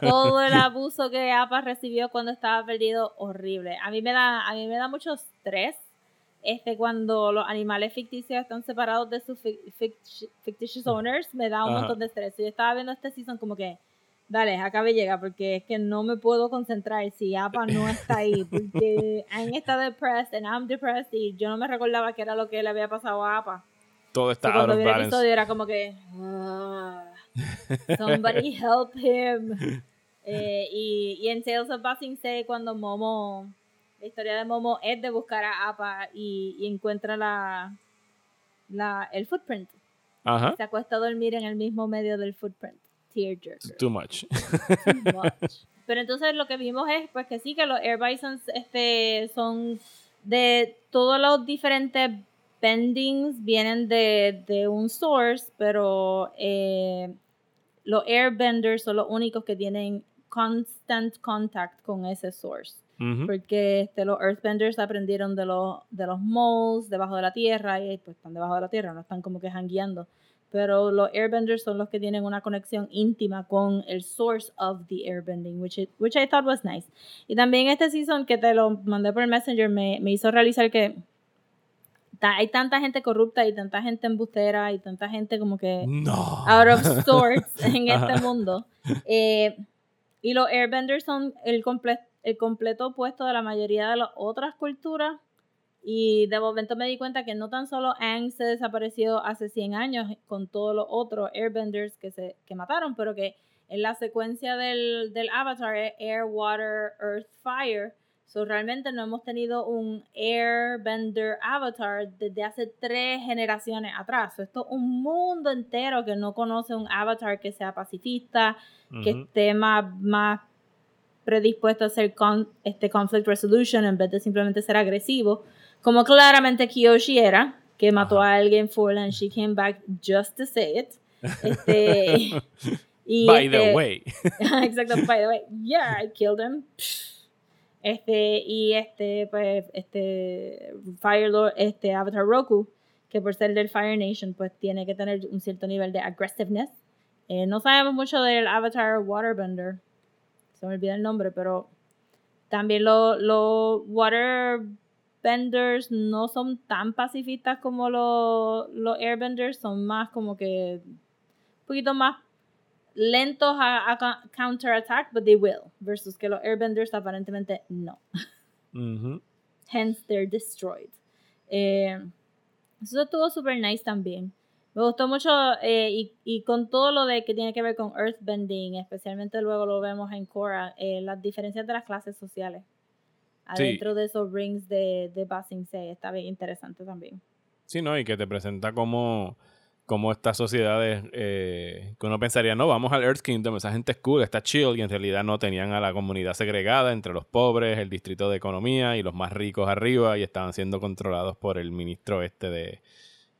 todo el abuso que Appa recibió cuando estaba perdido, horrible. A mí me da, a mí me da mucho estrés este, cuando los animales ficticios están separados de sus fic- fict- fictitious owners, me da un Ajá. montón de estrés. Yo estaba viendo este season como que, dale, acabe llega, porque es que no me puedo concentrar si Appa no está ahí, porque Aang está depressed and I'm depressed y yo no me recordaba que era lo que le había pasado a Appa. Todo está out of balance. episodio era como que, "Ah, somebody help him. Eh, y, y en Tales of Ba Sing Se, cuando Momo, la historia de Momo es de buscar a Appa y, y encuentra la, la, el footprint. Ajá. Se acuesta a dormir en el mismo medio del footprint. Tearjerker. Too much. Too much. Pero entonces lo que vimos es pues que sí, que los Air Bisons este, son de todos los diferentes bendings vienen de, de un source, pero eh, los airbenders son los únicos que tienen constant contact con ese source. Ujú. Porque este, los earthbenders aprendieron de los, de los moles debajo de la tierra y pues están debajo de la tierra, no están como que jangueando. Pero los airbenders son los que tienen una conexión íntima con el source of the airbending, which, it- which I thought was nice. Y también este season que te lo mandé por el Messenger me, me hizo realizar que hay tanta gente corrupta y tanta gente embustera y tanta gente como que No. out of sorts en este mundo. Eh, y los airbenders son el, comple- el completo opuesto de la mayoría de las otras culturas. Y de momento me di cuenta que no tan solo Aang se desapareció hace 100 años con todos los otros airbenders que, se, que mataron, pero que en la secuencia del, del Avatar es Air, Water, Earth, Fire. So, realmente no hemos tenido un Airbender Avatar desde hace tres generaciones atrás. So, esto es un mundo entero que no conoce un Avatar que sea pacifista, que esté más, más predispuesto a hacer con, este conflict resolution en vez de simplemente ser agresivo. Como claramente Kiyoshi era, que mató a alguien full and she came back just to say it. Este, y By the este- way. Exacto, by the way. Yeah, I killed him. Este, y este, pues, este, Fire Lord, este, Avatar Roku, que por ser del Fire Nation, pues tiene que tener un cierto nivel de aggressiveness. Eh, no sabemos mucho del Avatar Waterbender, se me olvida el nombre, pero también los los Waterbenders no son tan pacifistas como los, los Airbenders, son más como que un poquito más lentos a, a counterattack, but they will. Versus que los airbenders aparentemente no. Hence they're destroyed. Eh, eso estuvo super nice también. Me gustó mucho eh, y, y con todo lo de que tiene que ver con Earthbending, especialmente luego lo vemos en Korra, eh, las diferencias de las clases sociales. Sí. Adentro de esos rings de, de Ba Sing Se está bien interesante también. Sí, ¿no? Y que te presenta como, como estas sociedades eh, que uno pensaría, no, vamos al Earth Kingdom, esa gente es cool, está chill, y en realidad no tenían a la comunidad segregada entre los pobres, el distrito de economía y los más ricos arriba, y estaban siendo controlados por el ministro este de,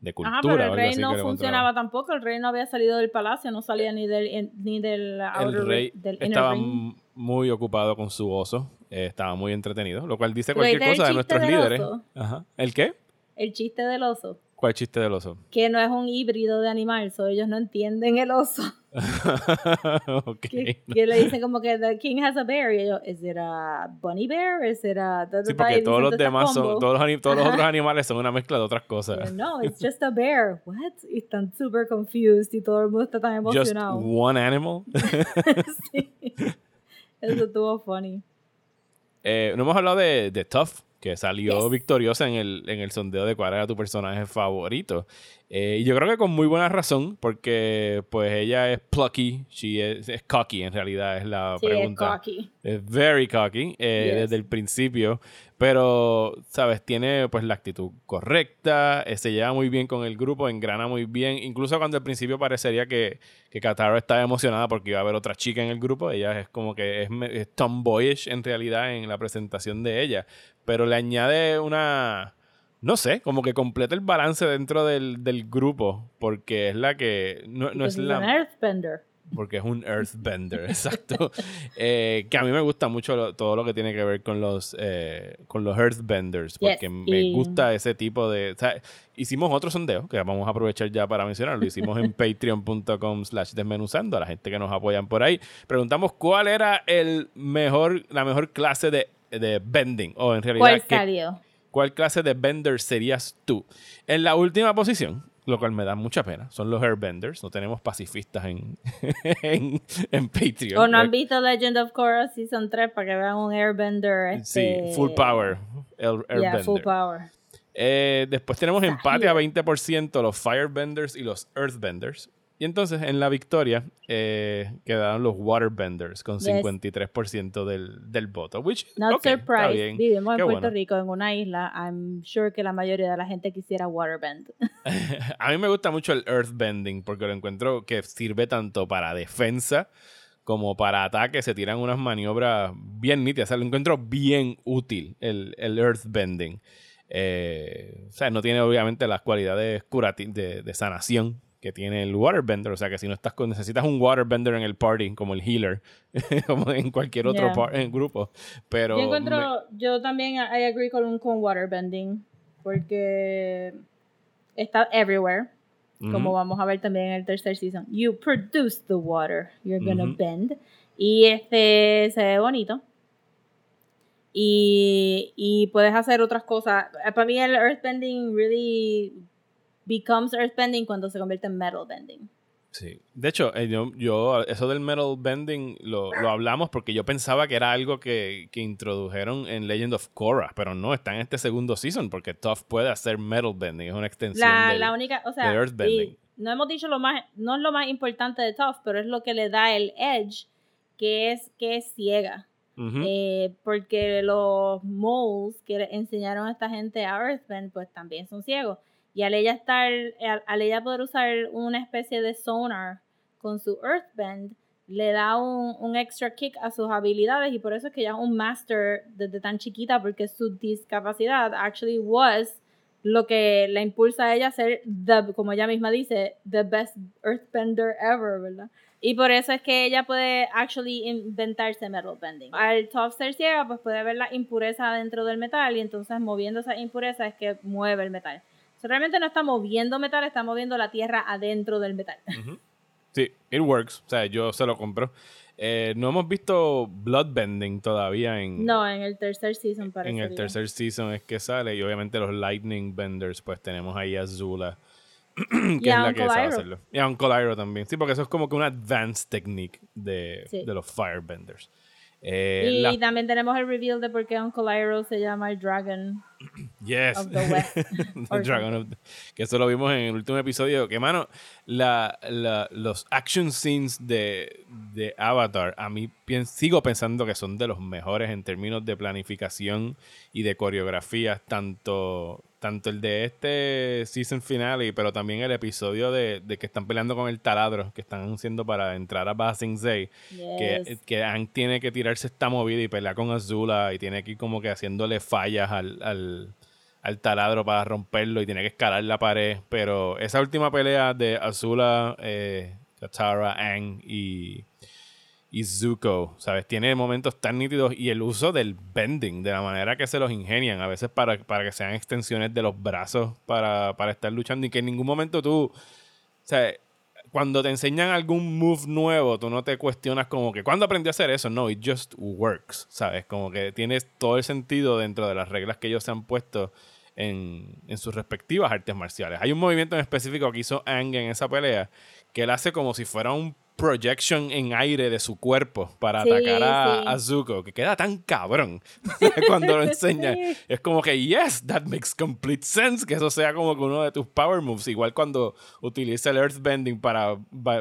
de cultura. Ajá, pero el rey no funcionaba tampoco, el rey no había salido del palacio, no salía ni del, ni del outer El rey del inner estaba ring. Muy ocupado con su oso, eh, estaba muy entretenido, lo cual dice ¿Tú cualquier cosa de nuestros líderes. Ajá. ¿El qué? El chiste del oso, ¿Cuál chiste del oso? que no es un híbrido de animal, so ellos no entienden el oso. ok. que, que le dicen como que the king has a bear y ellos, ¿is it a bunny bear? ¿Is it a... Sí, porque todos los demás son, todos los, todos los otros animales son una mezcla de otras cosas. Pero No, it's just a bear. What? Y están super confused y todo el mundo está tan Just emocionado. one animal. sí. Eso estuvo funny. Eh, no hemos hablado de, de Tough, que salió Yes. victoriosa en el, en el sondeo de cuál era tu personaje favorito. Eh, y yo creo que con muy buena razón, porque pues ella es plucky, she is- es cocky en realidad, es la Sí, es pregunta. cocky. Es very cocky eh, Yes. desde el principio, pero, ¿sabes? Tiene pues la actitud correcta, eh, se lleva muy bien con el grupo, engrana muy bien, incluso cuando al principio parecería que, que Katara estaba emocionada porque iba a haber otra chica en el grupo, ella es como que es, es tomboyish en realidad en la presentación de ella, pero le añade una... No sé, como que completa el balance dentro del, del grupo, porque es la que... No, no es la an earthbender. porque es un earthbender, exacto. Eh, que a mí me gusta mucho lo- todo lo que tiene que ver con los, eh, con los earthbenders, porque Yes, me y- gusta ese tipo de... o sea, hicimos otro sondeo, que vamos a aprovechar ya para mencionarlo, lo hicimos en patreon.com slash desmenuzando, a la gente que nos apoyan por ahí. Preguntamos cuál era el mejor, la mejor clase de, de bending, o en realidad... ¿Cuál qué-? ¿Cuál clase de bender serías tú? En la última posición, lo cual me da mucha pena, son los airbenders. No tenemos pacifistas en, en, en Patreon. ¿O no han Eh, visto Legend of Korra Season 3 para que vean un airbender? Sí, este, full power. El Yeah, airbender. full power. Eh, después tenemos empate a bien. 20% los firebenders y los earthbenders. Y entonces en la victoria eh, quedaron los waterbenders con Yes. 53% del, del voto. Which, Not ok, está surprised. Vivimos en Puerto bueno. Rico, en una isla. I'm sure que la mayoría de la gente quisiera waterbend. A mí me gusta mucho el earthbending porque lo encuentro que sirve tanto para defensa como para ataque. Se tiran unas maniobras bien nítidas. O sea, lo encuentro bien útil el, el earthbending. Eh, o sea, no tiene obviamente las cualidades curati- de, de sanación que tiene el waterbender. O sea, que si no estás con, necesitas un waterbender en el party, como el healer, como en cualquier otro Yeah. par- en grupo. Pero yo encuentro, me- yo también I agree con, con waterbending. Porque está everywhere. Como Ujú. vamos a ver también en el tercer season. You produce the water. You're gonna Ujú. bend. Y este se ve bonito. Y, y puedes hacer otras cosas. Eh, Para mí el earthbending really becomes earthbending cuando se convierte en metal bending. Sí. De hecho, eh, yo, yo, eso del metal bending lo, lo hablamos porque yo pensaba que era algo que, que introdujeron en Legend of Korra, pero no, está en este segundo season porque Toph puede hacer metal bending, es una extensión La, del- la única, o sea, del earthbending. y no hemos dicho lo más, no es lo más importante de Toph, pero es lo que le da el edge, que es que es ciega. Eh, porque los moles que enseñaron a esta gente a Earthbend, pues también son ciegos. Y al ella estar, al, al ella poder usar una especie de sonar con su Earthbend, le da un, un extra kick a sus habilidades y por eso es que ella es un master desde tan chiquita, porque su discapacidad actually was lo que la impulsa a ella a ser, the, como ella misma dice, the best Earthbender ever, ¿verdad? Y por eso es que ella puede actually inventarse metal bending. Al top ser ciega, pues puede ver la impureza dentro del metal y entonces moviendo esa impureza es que mueve el metal. O sea, realmente no está moviendo metal, está moviendo la tierra adentro del metal. Sí, it works. O sea, yo se lo compro. Eh, no hemos visto bloodbending todavía en, No, en el tercer season parece. en el tercer season es que sale. Y obviamente los lightning benders, pues tenemos ahí a Zula, que Y es la que sabe hacerlo. Y a Uncle Iroh también. Sí, porque eso es como que una advanced technique de, Sí. de los firebenders. Eh, Y la- también tenemos el reveal de por qué Uncle Iroh se llama el Dragon. Yes. of the West. The Dragon of the- que eso lo vimos en el último episodio. Que, mano, la, la- los action scenes de, de Avatar, a mí pien- sigo pensando que son de los mejores en términos de planificación y de coreografía. Tanto, tanto el de este season finale, pero también el episodio de, de que están peleando con el taladro, que están haciendo para entrar a Ba Sing Se que, que Aang tiene que tirarse esta movida y pelear con Azula y tiene que ir como que haciéndole fallas al, al, al taladro para romperlo y tiene que escalar la pared. Pero esa última pelea de Azula, eh, Katara, Aang y, y Zuko, ¿sabes? Tiene momentos tan nítidos y el uso del bending, de la manera que se los ingenian, a veces para, para que sean extensiones de los brazos para, para estar luchando y que en ningún momento tú, sea, cuando te enseñan algún move nuevo, tú no te cuestionas como que, ¿cuándo aprendí a hacer eso? No, it just works, ¿sabes? Como que tienes todo el sentido dentro de las reglas que ellos se han puesto en, en sus respectivas artes marciales. Hay un movimiento en específico que hizo Aang en esa pelea que él hace como si fuera un projection en aire de su cuerpo para Sí, atacar a, sí. a Zuko, que queda tan cabrón cuando lo enseña. Es como que, yes, that makes complete sense que eso sea como que uno de tus power moves. Igual cuando utiliza el Earthbending para,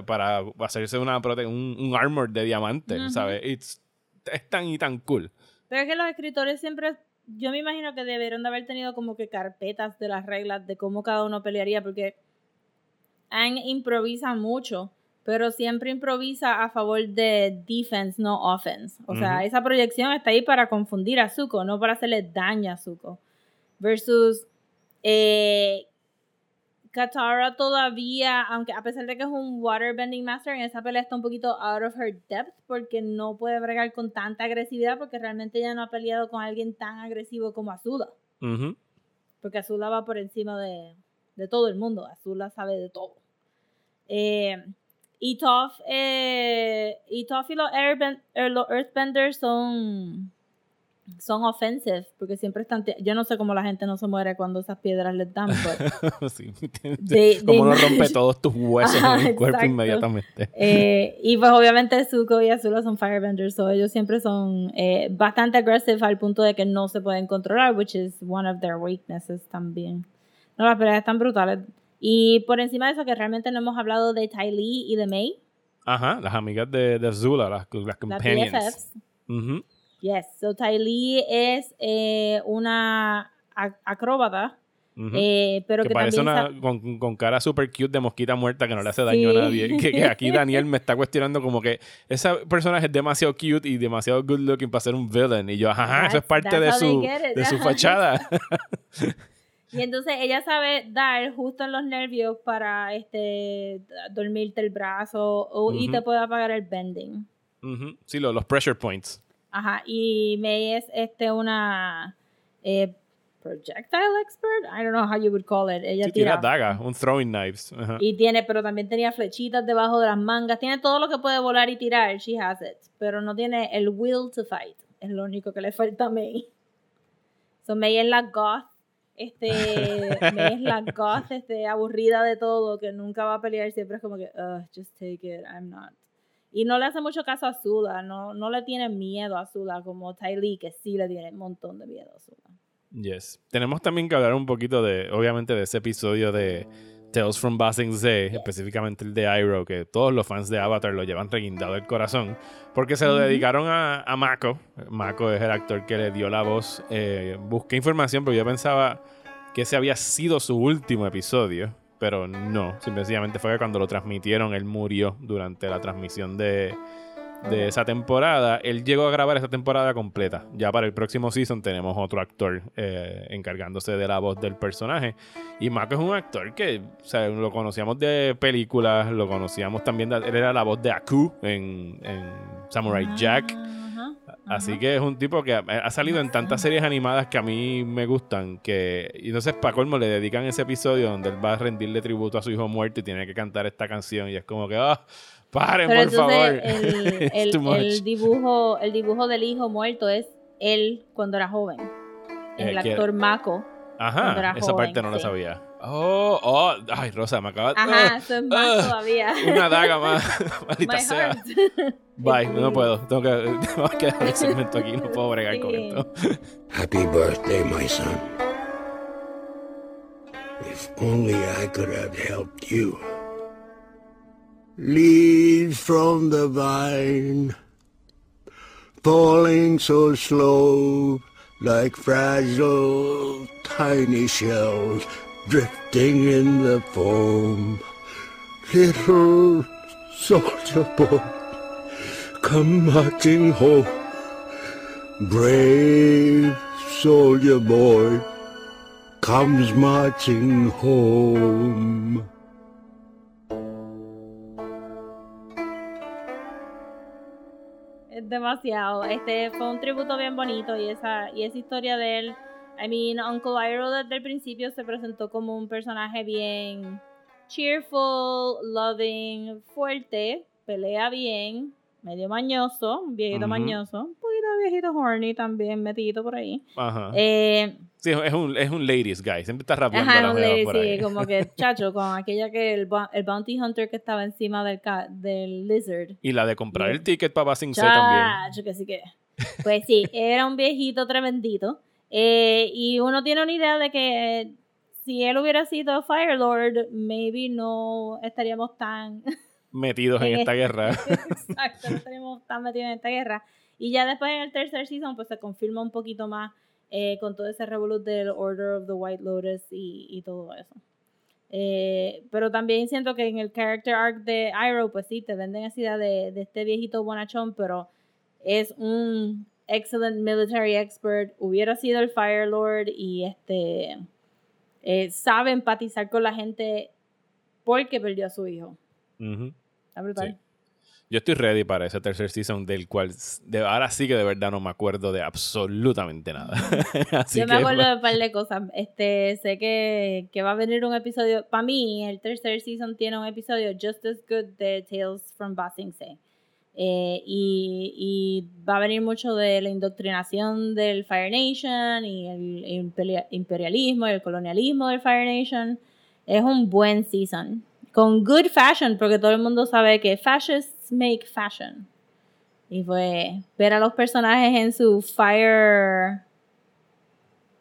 para hacerse una un, un armor de diamante, ¿sabes? It's- es tan y tan cool. Pero es que los escritores siempre, yo me imagino que debieron de haber tenido como que carpetas de las reglas de cómo cada uno pelearía, porque Aang improvisa mucho, pero siempre improvisa a favor de defense, no offense. O sea, esa proyección está ahí para confundir a Zuko, no para hacerle daño a Zuko. Versus eh, Katara todavía, aunque a pesar de que es un waterbending master, en esa pelea está un poquito out of her depth porque no puede bregar con tanta agresividad porque realmente ella no ha peleado con alguien tan agresivo como Azula. Ujú. Porque Azula va por encima de, de todo el mundo. Azula sabe de todo. Eh, y Toph, eh, y Toph y los, Airben- eh, los Earthbenders son, son offensive porque siempre están... Yo no sé cómo la gente no se muere cuando esas piedras les dan, pero... Sí, They- como lo rompe todos tus huesos Ajá, en el cuerpo exacto. inmediatamente. Eh, y pues obviamente Zuko y Azula son firebenders, so ellos siempre son eh, bastante aggressive al punto de que no se pueden controlar, which is one of their weaknesses también. No, las peleas están brutales. Y por encima de eso, que realmente no hemos hablado de Ty Lee y de May, Ajá, las amigas de, de Zula, las, las las companions. BFFs. Ujú. Yes, so Ty Lee es eh, una ac- acróbata, Ujú. eh, pero que que, parece también... una con, con cara super cute de mosquita muerta que no le hace daño Sí. a nadie. Que, que aquí Daniel me está cuestionando como que ese personaje es demasiado cute y demasiado good looking para ser un villain. Y yo, ajá, eso es parte de su, de su fachada. Y entonces ella sabe dar justo en los nervios para este dormirte el brazo o- y te puede apagar el bending. Sí, lo- los pressure points. Ajá. Y May es este una eh, projectile expert. I don't know how you would call it. Ella Sí, tira dagas, un throwing knives. Y tiene, pero también tenía flechitas debajo de las mangas. Tiene todo lo que puede volar y tirar. She has it. Pero no tiene el will to fight. Es lo único que le falta a May. So May es la goth. Este, es la goth, este, aburrida de todo, que nunca va a pelear. Siempre es como que, "Ugh, just take it, I'm not. Y no le hace mucho caso a Azula. No, no le tiene miedo a Azula como Ty Lee, que sí le tiene un montón de miedo a Azula. Yes. Tenemos también que hablar un poquito de, obviamente, de ese episodio de Tales from Ba Sing Se, específicamente el de Iroh, que todos los fans de Avatar lo llevan reguindado del corazón, porque se lo dedicaron a, a Mako. Mako es el actor que le dio la voz. Eh, busqué información, pero yo pensaba que ese había sido su último episodio, pero no. Simplemente fue que cuando lo transmitieron, él murió durante la transmisión de, de esa temporada. Él llegó a grabar esa temporada completa. Ya para el próximo season tenemos otro actor eh, encargándose de la voz del personaje. Y Mako es un actor que o sea, lo conocíamos de películas, lo conocíamos también, de- él era la voz de Aku en, en Samurai Jack. Ajá, Así que es un tipo que ha, ha salido en tantas series animadas que a mí me gustan. Que, y entonces, para colmo, le dedican ese episodio donde él va a rendirle tributo a su hijo muerto y tiene que cantar esta canción. Y es como que, ah, paren, Pero por favor. el, dibujo, el dibujo del hijo muerto es él cuando era joven. Eh, El que- actor Mako. cuando era Ajá, esa joven, parte no la sí. sabía. Oh, oh, ay, Rosa, me acaba Ajá, ah, eso es más ah, todavía. Una daga más, maldita My sea. heart. Bye, no puedo. Tengo que, tengo que dejar el segmento aquí, no puedo bregar con esto. Happy birthday, my son. If only I could have helped you. Leaves from the vine, falling so slow, like fragile tiny shells drifting in the foam. Little soldier boy, come marching home. Brave soldier boy comes marching home. Demasiado. Este fue un tributo bien bonito y esa, y esa historia de él. I mean, Uncle Iroh desde el principio se presentó como un personaje bien cheerful, loving, fuerte, pelea bien, medio mañoso, un viejito mañoso, un poquito viejito horny también metido por ahí. Ajá. Eh, Sí, es un, es un ladies guy. Siempre está rapeando Ajá, la un ahí. sí, como que chacho, con aquella que el, el bounty hunter que estaba encima del, del lizard. Y la de comprar el ticket para Basing C también. Chacho, que sí que. Pues sí, era un viejito tremendito. Eh, y uno tiene una idea de que si él hubiera sido Fire Lord, maybe no estaríamos tan. Metidos en esta guerra. Exacto, no estaríamos tan metidos en esta guerra. Y ya después en el tercer season, pues se confirma un poquito más eh, con todo ese revolut del Order of the White Lotus y, y todo eso. Eh, pero también siento que en el character arc de Iroh, pues sí, te venden esa idea de, de este viejito bonachón, pero es un excellent military expert. Hubiera sido el Fire Lord y este eh, sabe empatizar con la gente porque perdió a su hijo. Ujú. Está brutal. Sí. Yo estoy ready para ese tercer season del cual de, ahora sí que de verdad no me acuerdo de absolutamente nada. Así Yo me que, acuerdo de un par de cosas. Este, sé que, que va a venir un episodio. Para mí, el tercer season tiene un episodio just as good de Tales from Ba Sing Se. Eh, y, y va a venir mucho de la indoctrinación del Fire Nation y el imperia- imperialismo y el colonialismo del Fire Nation. Es un buen season. Con good fashion, porque todo el mundo sabe que fascists make fashion. Y fue ver a los personajes en su Fire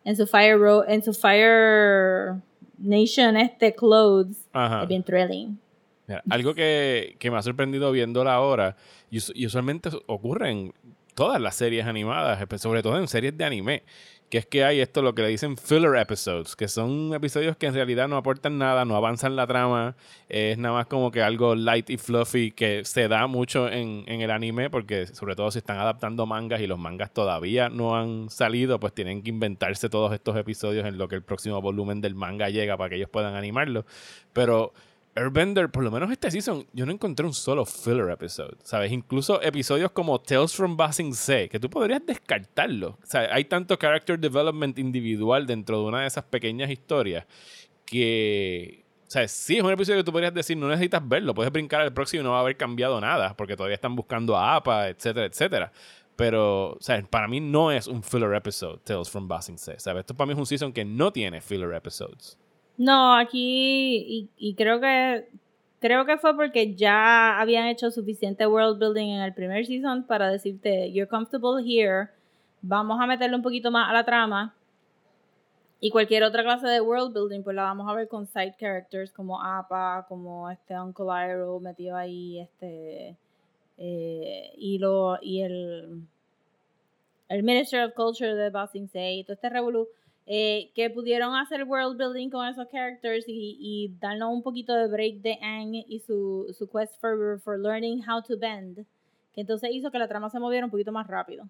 en su Fire Ro en su Fire Nation este clothes Ajá. es bien thrilling. Mira, algo que, que me ha sorprendido viéndola ahora, y, y usualmente ocurre en todas las series animadas, sobre todo en series de anime, que es que hay esto lo que le dicen filler episodes, que son episodios que en realidad no aportan nada, no avanzan la trama, es nada más como que algo light y fluffy que se da mucho en, en el anime, porque sobre todo si están adaptando mangas y los mangas todavía no han salido, pues tienen que inventarse todos estos episodios en lo que el próximo volumen del manga llega para que ellos puedan animarlo. Pero Airbender, por lo menos este season, yo no encontré un solo filler episode, ¿sabes? Incluso episodios como Tales from Ba Sing Se, que tú podrías descartarlo. O sea, hay tanto character development individual dentro de una de esas pequeñas historias que... O sea, sí es un episodio que tú podrías decir, no necesitas verlo, puedes brincar al próximo y no va a haber cambiado nada, porque todavía están buscando a APA, etcétera, etcétera. Pero, o sea, para mí no es un filler episode, Tales from Ba Sing Se, ¿sabes? Esto para mí es un season que no tiene filler episodes. No, aquí y, y creo que creo que fue porque ya habían hecho suficiente world building en el primer season para decirte you're comfortable here, vamos a meterle un poquito más a la trama. Y cualquier otra clase de world building, pues la vamos a ver con side characters como Appa, como este Uncle Iroh metido ahí, este eh, y lo y el el Minister of Culture de Ba Sing Se y todo este revolú eh, que pudieron hacer world building con esos characters y, y darnos un poquito de break de Aang y su, su quest for, for learning how to bend, que entonces hizo que la trama se moviera un poquito más rápido.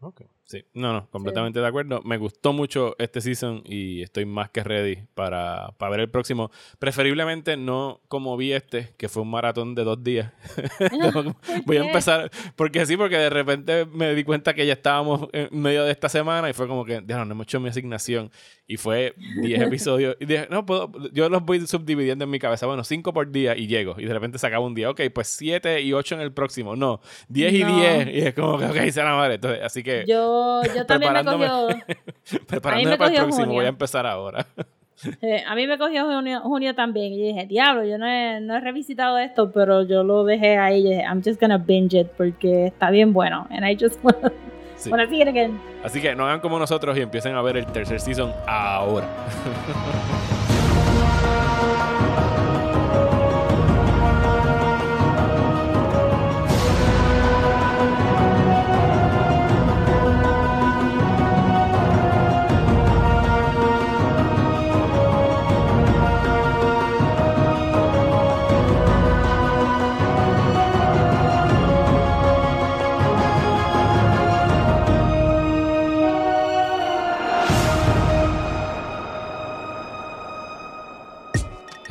Ok. Sí, no, no, completamente de acuerdo. Me gustó mucho este season y estoy más que ready para, para ver el próximo. Preferiblemente no como vi este, que fue un maratón de dos días. No, Voy a empezar, porque sí, porque de repente me di cuenta que ya estábamos en medio de esta semana y fue como que, ya no, no hemos hecho mi asignación. Y fue 10 episodios. Y dije, no, puedo, yo los voy subdividiendo en mi cabeza. Bueno, 5 por día y llego. Y de repente se acaba un día. Ok, pues 7 y 8 en el próximo. No, 10 y No. 10. Y es como que, ok, se la madre. Entonces, así que Yo, yo también me cogió, preparándome me para el cogió próximo, junio. voy a empezar ahora. eh, a mí me cogió junio, junio también y dije, diablo, yo no he, no he revisitado esto, pero yo lo dejé ahí y dije, I'm just gonna binge it porque está bien bueno. And I just wanna, Sí. wanna see it again. Así que no hagan como nosotros y empiecen a ver el tercer season ahora.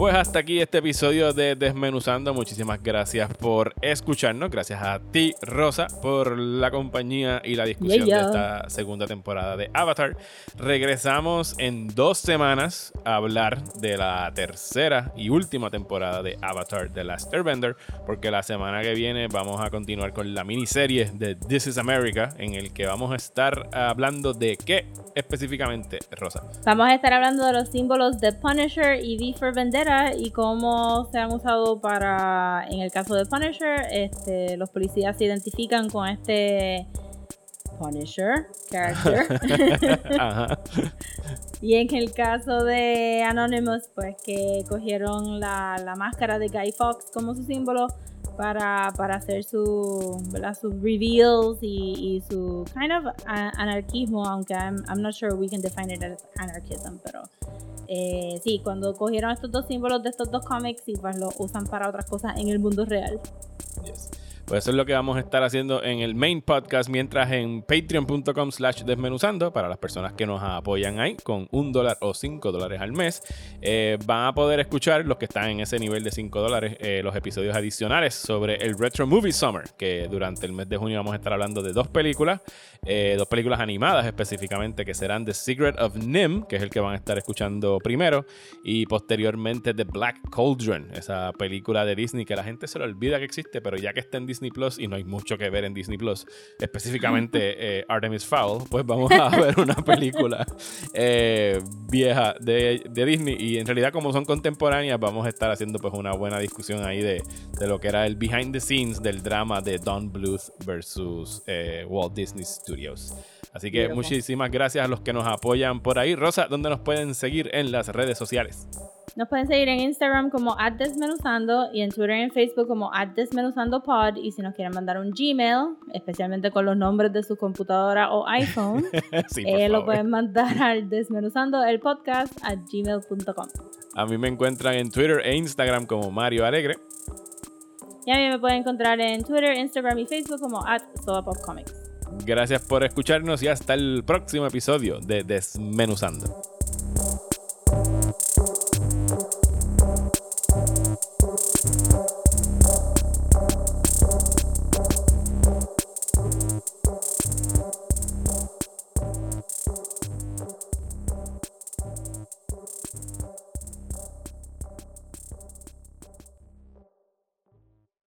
Pues hasta aquí este episodio de Desmenuzando. Muchísimas gracias por escucharnos. Gracias a ti, Rosa, por la compañía y la discusión Yeah, yeah. de esta segunda temporada de Avatar. Regresamos en dos semanas a hablar de la tercera y última temporada de Avatar The Last Airbender, porque la semana que viene vamos a continuar con la miniserie de This is America, en el que vamos a estar hablando de qué específicamente, Rosa. Vamos a estar hablando de los símbolos de Punisher y V for Vendetta y cómo se han usado para, en el caso de Punisher, este, los policías se identifican con este Punisher character. Ajá. y en el caso de Anonymous, pues que cogieron la, la máscara de Guy Fox como su símbolo para, para hacer su, sus reveals y, y su kind of anarquismo, aunque I'm, I'm not sure we can define it as anarchism, pero eh, sí, cuando cogieron estos dos símbolos de estos dos cómics y pues los usan para otras cosas en el mundo real. Yes. Pues eso es lo que vamos a estar haciendo en el main podcast, mientras en patreon.com slash desmenuzando, para las personas que nos apoyan ahí con un dólar o cinco dólares al mes, eh, van a poder escuchar los que están en ese nivel de cinco dólares, eh, los episodios adicionales sobre el Retro Movie Summer, que durante el mes de junio vamos a estar hablando de dos películas, eh, dos películas animadas específicamente, que serán The Secret of Nim, que es el que van a estar escuchando primero, y posteriormente The Black Cauldron, esa película de Disney que la gente se le olvida que existe, pero ya que está en Disney Plus y no hay mucho que ver en Disney Plus, específicamente eh, Artemis Fowl, pues vamos a ver una película eh, vieja de, de Disney y en realidad como son contemporáneas vamos a estar haciendo pues una buena discusión ahí de, de lo que era el behind the scenes del drama de Don Bluth versus eh, Walt Disney Studios. Así que muchísimas gracias a los que nos apoyan por ahí. Rosa, ¿dónde nos pueden seguir en las redes sociales? Nos pueden seguir en Instagram como @desmenuzando y en Twitter y en Facebook como @desmenuzandopod y si nos quieren mandar un Gmail, especialmente con los nombres de su computadora o iPhone, sí, eh, lo pueden mandar al desmenuzando el podcast a gmail.com. A mí me encuentran en Twitter e Instagram como Mario Alegre. Y a mí me pueden encontrar en Twitter, Instagram y Facebook como at Comics. Gracias por escucharnos y hasta el próximo episodio de Desmenuzando.